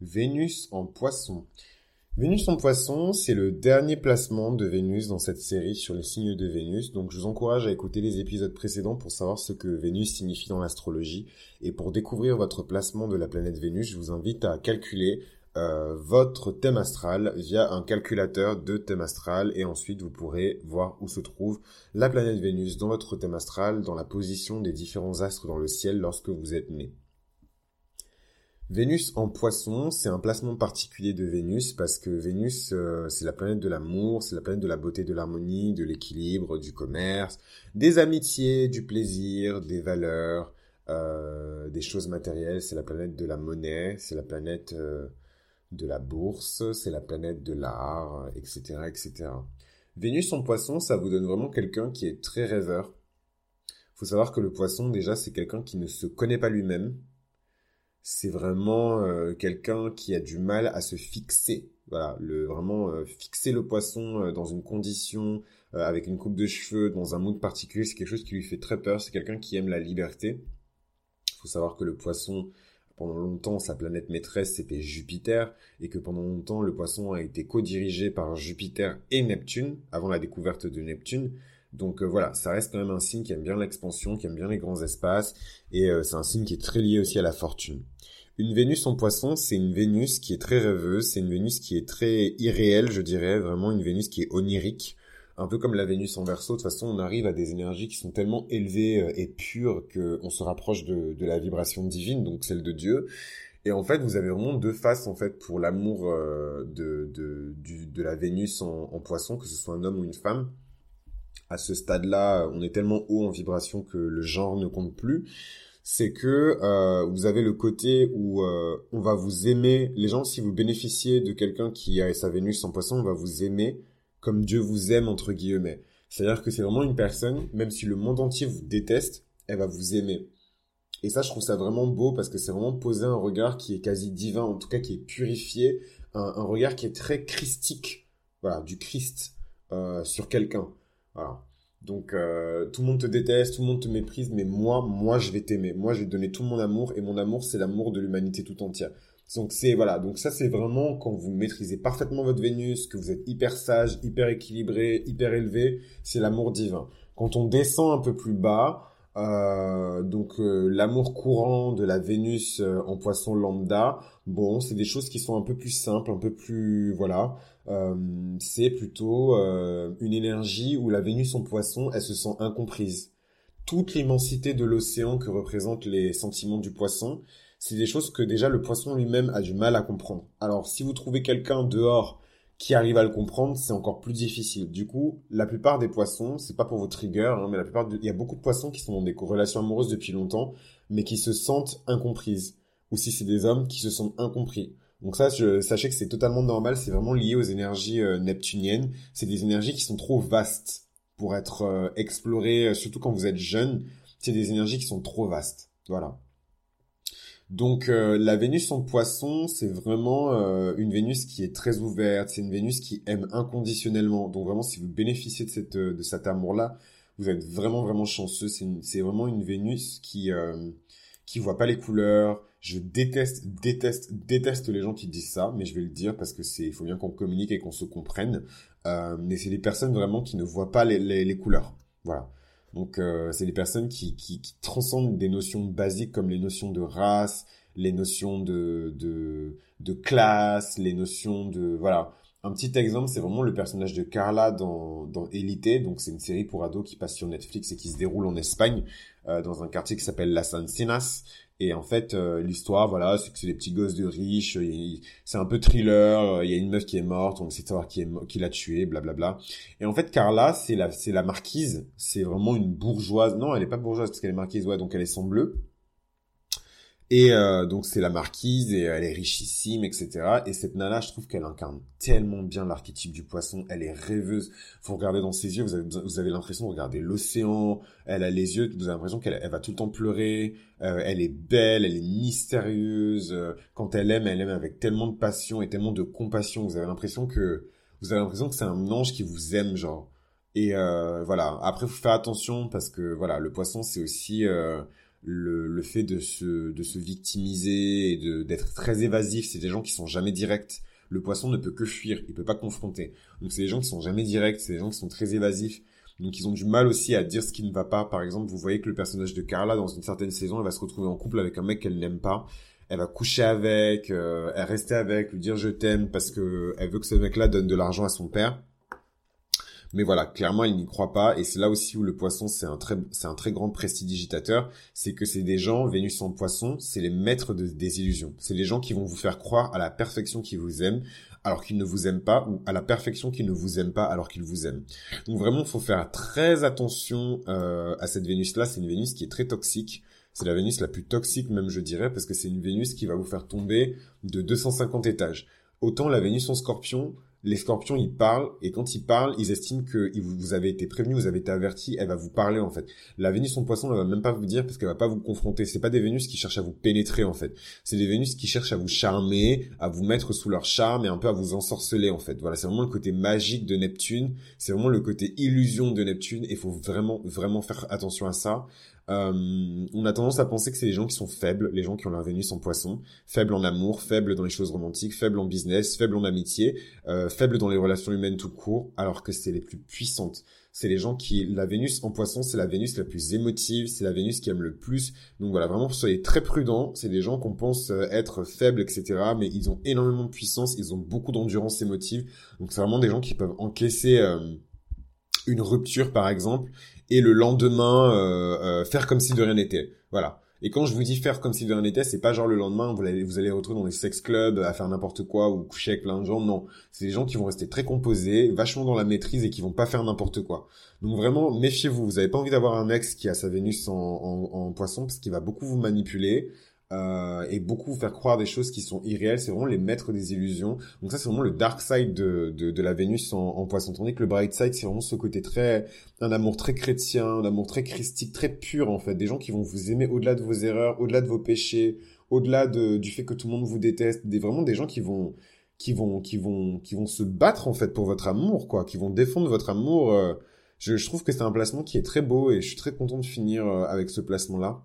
Vénus en poisson. Vénus en poisson, c'est le dernier placement de Vénus dans cette série sur les signes de Vénus. Donc je vous encourage à écouter les épisodes précédents pour savoir ce que Vénus signifie dans l'astrologie. Et pour découvrir votre placement de la planète Vénus, je vous invite à calculer euh, votre thème astral via un calculateur de thème astral et ensuite vous pourrez voir où se trouve la planète Vénus dans votre thème astral, dans la position des différents astres dans le ciel lorsque vous êtes né. Vénus en poisson, c'est un placement particulier de Vénus parce que Vénus, euh, c'est la planète de l'amour, c'est la planète de la beauté, de l'harmonie, de l'équilibre, du commerce, des amitiés, du plaisir, des valeurs, euh, des choses matérielles, c'est la planète de la monnaie, c'est la planète euh, de la bourse, c'est la planète de l'art, etc., etc. Vénus en poisson, ça vous donne vraiment quelqu'un qui est très rêveur. Faut savoir que le poisson, déjà, c'est quelqu'un qui ne se connaît pas lui-même, c'est vraiment euh, quelqu'un qui a du mal à se fixer. Voilà, le vraiment euh, fixer le poisson euh, dans une condition avec une coupe de cheveux dans un mood particulier, c'est quelque chose qui lui fait très peur. C'est quelqu'un qui aime la liberté. Il faut savoir que le poisson pendant longtemps, sa planète maîtresse, c'était Jupiter, et que pendant longtemps, le poisson a été co-dirigé par Jupiter et Neptune, avant la découverte de Neptune. Donc euh, voilà, ça reste quand même un signe qui aime bien l'expansion, qui aime bien les grands espaces, et euh, c'est un signe qui est très lié aussi à la fortune. Une Vénus en poisson, c'est une Vénus qui est très rêveuse, c'est une Vénus qui est très irréelle, je dirais, vraiment une Vénus qui est onirique, un peu comme la Vénus en verso, de toute façon on arrive à des énergies qui sont tellement élevées euh, et pures qu'on se rapproche de, la vibration divine, donc celle de Dieu. Et en fait, vous avez vraiment deux faces en fait pour l'amour de, de, la Vénus en, en poisson, que ce soit un homme ou une femme à ce stade-là, on est tellement haut en vibration que le genre ne compte plus. C'est que euh, vous avez le côté où euh, on va vous aimer. Les gens, si vous bénéficiez de quelqu'un qui a sa Vénus en poisson, on va vous aimer comme Dieu vous aime entre guillemets. C'est-à-dire que c'est vraiment une personne, même si le monde entier vous déteste, elle va vous aimer. Et ça, je trouve ça vraiment beau parce que c'est vraiment poser un regard qui est quasi divin, en tout cas qui est purifié, un, regard qui est très christique, voilà, du Christ euh, sur quelqu'un. Voilà. Donc euh, tout le monde te déteste, tout le monde te méprise, mais moi, moi je vais t'aimer. Moi je vais te donner tout mon amour et mon amour c'est l'amour de l'humanité tout entière. Donc c'est voilà, donc ça c'est vraiment quand vous maîtrisez parfaitement votre Vénus, que vous êtes hyper sage, hyper équilibré, hyper élevé, c'est l'amour divin. Quand on descend un peu plus bas, euh, donc euh, l'amour courant de la Vénus euh, en poisson lambda, bon, c'est des choses qui sont un peu plus simples, un peu plus voilà. c'est plutôt une énergie où la Vénus en poisson, elle se sent incomprise. Toute l'immensité de l'océan que représentent les sentiments du poisson, c'est des choses que déjà le poisson lui-même a du mal à comprendre. Alors si vous trouvez quelqu'un dehors qui arrive à le comprendre, c'est encore plus difficile. Du coup, la plupart des poissons, c'est pas pour vos triggers, hein, mais la plupart, il y a beaucoup de poissons qui sont dans des relations amoureuses depuis longtemps, mais qui se sentent incomprises. Ou si c'est des hommes qui se sentent incompris. Donc ça, je, sachez que c'est totalement normal, c'est vraiment lié aux énergies euh, neptuniennes. C'est des énergies qui sont trop vastes pour être euh, explorées, euh, surtout quand vous êtes jeune. C'est des énergies qui sont trop vastes. Voilà. Donc euh, la Vénus en poisson, c'est vraiment euh, une Vénus qui est très ouverte, c'est une Vénus qui aime inconditionnellement. Donc vraiment, si vous bénéficiez de, cette, de cet amour-là, vous êtes vraiment, vraiment chanceux. C'est vraiment une Vénus qui euh, voit pas les couleurs. Je déteste, déteste, déteste les gens qui disent ça, mais je vais le dire parce que c'est, il faut bien qu'on communique et qu'on se comprenne. Euh, mais c'est des personnes vraiment qui ne voient pas les, les, les couleurs. Voilà. Donc euh, c'est des personnes qui, qui, qui, transcendent des notions basiques comme les notions de race, les notions de, de, de classe, les notions de... Voilà. Un petit exemple, c'est vraiment le personnage de Carla dans, dans Elite. Donc c'est une série pour ados qui passe sur Netflix et qui se déroule en Espagne, euh, dans un quartier qui s'appelle Las Encinas. Et en fait, euh, l'histoire, voilà, c'est que c'est des petits gosses de riches. C'est un peu thriller. Il y a une meuf qui est morte, on essaie de savoir qui, est, qui l'a tuée, blablabla. Et en fait, Carla, c'est la, c'est la marquise. C'est vraiment une bourgeoise. Non, elle est pas bourgeoise parce qu'elle est marquise, ouais, donc elle est sans bleu. Et euh, donc c'est la marquise et elle est richissime, etc. Et cette nana, je trouve qu'elle incarne tellement bien l'archétype du poisson. Elle est rêveuse. Vous regardez dans ses yeux, vous avez, vous avez l'impression de regarder l'océan. Elle a les yeux, vous avez l'impression qu'elle elle va tout le temps pleurer. Euh, elle est belle, elle est mystérieuse. Quand elle aime, elle aime avec tellement de passion et tellement de compassion. Vous avez l'impression que vous avez l'impression que c'est un ange qui vous aime, genre. Et euh, voilà. Après, faut faire attention parce que voilà, le poisson, c'est aussi le, le fait de se, de se victimiser et d'être très évasif, c'est des gens qui sont jamais directs. Le poisson ne peut que fuir, il peut pas confronter. Donc c'est des gens qui sont jamais directs, c'est des gens qui sont très évasifs. Donc ils ont du mal aussi à dire ce qui ne va pas. Par exemple, vous voyez que le personnage de Carla, dans une certaine saison, elle va se retrouver en couple avec un mec qu'elle n'aime pas. Elle va coucher avec, euh, elle rester avec, lui dire je t'aime parce que elle veut que ce mec-là donne de l'argent à son père. Mais voilà, clairement, il n'y croit pas. Et c'est là aussi où le poisson, c'est un très, c'est un très grand prestidigitateur. C'est que c'est des gens, Vénus en poisson, c'est les maîtres de, des illusions. C'est les gens qui vont vous faire croire à la perfection qu'ils vous aiment, alors qu'ils ne vous aiment pas, ou à la perfection qu'ils ne vous aiment pas, alors qu'ils vous aiment. Donc vraiment, faut faire très attention euh, à cette Vénus-là. C'est une Vénus qui est très toxique. C'est la Vénus la plus toxique même, je dirais, parce que c'est une Vénus qui va vous faire tomber de 250 étages. Autant la Vénus en scorpion, les scorpions, ils parlent, et quand ils parlent, ils estiment que vous avez été prévenu, vous avez été averti, elle va vous parler, en fait. La Vénus en poisson, elle va même pas vous dire, parce qu'elle va pas vous confronter. C'est pas des Vénus qui cherchent à vous pénétrer, en fait. C'est des Vénus qui cherchent à vous charmer, à vous mettre sous leur charme, et un peu à vous ensorceler, en fait. Voilà, c'est vraiment le côté magique de Neptune, c'est vraiment le côté illusion de Neptune, et faut vraiment, vraiment faire attention à ça. Euh, on a tendance à penser que c'est les gens qui sont faibles, les gens qui ont leur Vénus en poisson, faibles en amour, faibles dans les choses romantiques, faibles en business, faibles en amitié, euh, faibles dans les relations humaines tout court, alors que c'est les plus puissantes. C'est les gens qui, la Vénus en poisson, c'est la Vénus la plus émotive, c'est la Vénus qui aime le plus. Donc voilà, vraiment, soyez très prudents. C'est des gens qu'on pense euh, être faibles, etc. Mais ils ont énormément de puissance, ils ont beaucoup d'endurance émotive. Donc c'est vraiment des gens qui peuvent encaisser une rupture, par exemple, et le lendemain euh, euh, faire comme si de rien n'était. Voilà. Et quand je vous dis faire comme si de rien n'était, c'est pas genre le lendemain vous allez vous allez retrouver dans des sex clubs à faire n'importe quoi ou coucher avec plein de gens. Non, c'est des gens qui vont rester très composés, vachement dans la maîtrise et qui vont pas faire n'importe quoi. Donc vraiment méfiez-vous. Vous avez pas envie d'avoir un ex qui a sa Vénus en, en, en poisson parce qu'il va beaucoup vous manipuler euh, et beaucoup faire croire des choses qui sont irréelles. C'est vraiment les maîtres des illusions. Donc ça, c'est vraiment le dark side de, de, de la Vénus en, en, poisson. Tandis que le bright side, c'est vraiment ce côté très, un amour très chrétien, un amour très christique, très pur en fait. Des gens qui vont vous aimer au-delà de vos erreurs, au-delà de vos péchés, au-delà de, du fait que tout le monde vous déteste. Des, vraiment des gens qui vont, qui vont, qui vont, qui vont se battre en fait pour votre amour, quoi, qui vont défendre votre amour. Euh. je, je trouve que c'est un placement qui est très beau et je suis très content de finir euh, avec ce placement-là.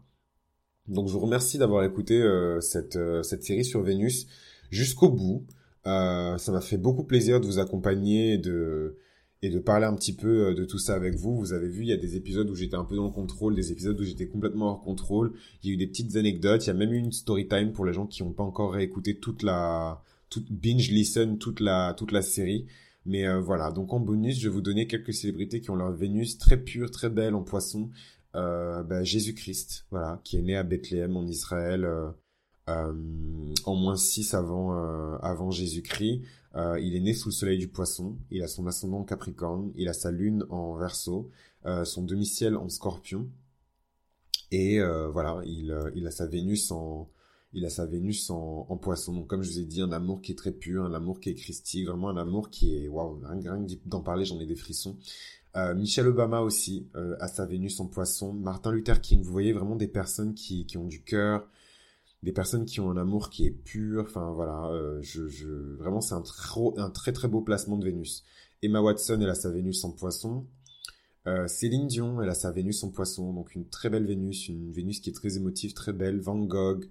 Donc je vous remercie d'avoir écouté euh, cette, euh, cette série sur Vénus jusqu'au bout. Euh, ça m'a fait beaucoup plaisir de vous accompagner et de, et de parler un petit peu de tout ça avec vous. Vous avez vu, il y a des épisodes où j'étais un peu dans le contrôle, des épisodes où j'étais complètement hors contrôle. Il y a eu des petites anecdotes, il y a même eu une story time pour les gens qui n'ont pas encore réécouté toute la, toute binge listen, toute la, toute la série. Mais voilà, donc en bonus, je vais vous donner quelques célébrités qui ont leur Vénus très pure, très belle en poisson, euh, bah, Jésus-Christ, voilà, qui est né à Bethléem en Israël euh, euh, en moins 6 avant, avant Jésus-Christ. il est né sous le soleil du poisson, il a son ascendant en Capricorne, il a sa lune en Verseau, son demi-ciel en Scorpion, et voilà, il, il a sa Vénus en, il a sa Vénus en, en, poisson. Donc, comme je vous ai dit, un amour qui est très pur, un amour qui est christique, vraiment un amour qui est, waouh, rien, d'en parler, j'en ai des frissons. Euh, Michelle Obama aussi euh, a sa Vénus en poisson. Martin Luther King, vous voyez vraiment des personnes qui, qui ont du cœur, des personnes qui ont un amour qui est pur. Enfin voilà, euh, je, vraiment c'est un, un très très beau placement de Vénus. Emma Watson, elle a sa Vénus en poisson. Euh, Céline Dion, elle a sa Vénus en poisson, donc une très belle Vénus, une Vénus qui est très émotive, très belle. Van Gogh,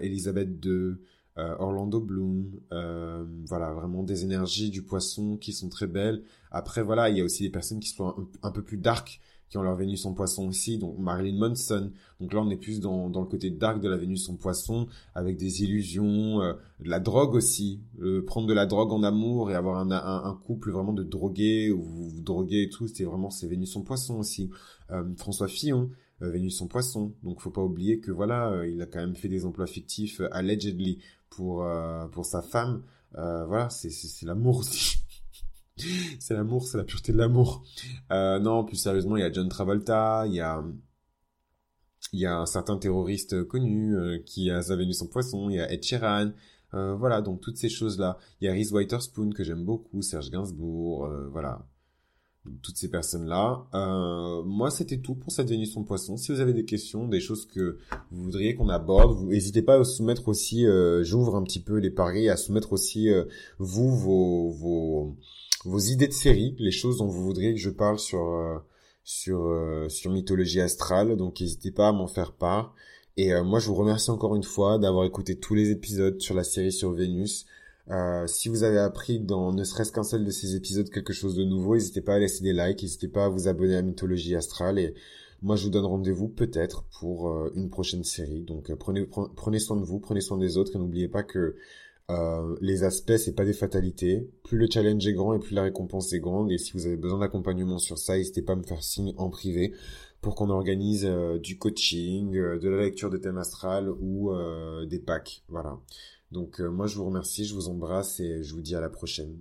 Elisabeth II, euh, Orlando Bloom, euh, voilà, vraiment des énergies du poisson qui sont très belles. Après, voilà, il y a aussi des personnes qui sont un, peu plus dark, qui ont leur Vénus en poisson aussi, donc Marilyn Manson. Donc là, on est plus dans, dans le côté dark de la Vénus en poisson, avec des illusions, euh, de la drogue aussi. prendre de la drogue en amour et avoir un, un, un couple vraiment de drogués, ou vous, vous droguez et tout, c'est vraiment ces Vénus en poisson aussi. François Fillon, Vénus en poisson. Donc faut pas oublier que voilà, il a quand même fait des emplois fictifs allegedly pour euh, pour sa femme. Euh, voilà, c'est l'amour aussi. c'est l'amour, c'est la pureté de l'amour. Euh, non, plus sérieusement, il y a John Travolta, il y a il y a un certain terroriste connu qui a sa Vénus en poisson, il y a Ed Sheeran, voilà, donc toutes ces choses-là. Il y a Reese Witherspoon que j'aime beaucoup, Serge Gainsbourg, voilà toutes ces personnes-là. Euh, moi, c'était tout pour cette Vénus en poisson. Si vous avez des questions, des choses que vous voudriez qu'on aborde, vous n'hésitez pas à soumettre aussi, euh, j'ouvre un petit peu les paris, à soumettre aussi, euh, vous, vos, vos, vos idées de série, les choses dont vous voudriez que je parle sur, sur sur mythologie astrale. Donc n'hésitez pas à m'en faire part. Et moi, je vous remercie encore une fois d'avoir écouté tous les épisodes sur la série sur Vénus. Euh, si vous avez appris dans ne serait-ce qu'un seul de ces épisodes quelque chose de nouveau, n'hésitez pas à laisser des likes, n'hésitez pas à vous abonner à Mythologie Astrale et moi je vous donne rendez-vous peut-être pour euh, une prochaine série. Donc euh, prenez, prenez soin de vous, prenez soin des autres et n'oubliez pas que les aspects c'est pas des fatalités. Plus le challenge est grand et plus la récompense est grande et si vous avez besoin d'accompagnement sur ça, n'hésitez pas à me faire signe en privé pour qu'on organise du coaching, de la lecture de thème astral ou des packs. Voilà. Donc euh, moi je vous remercie, je vous embrasse et je vous dis à la prochaine.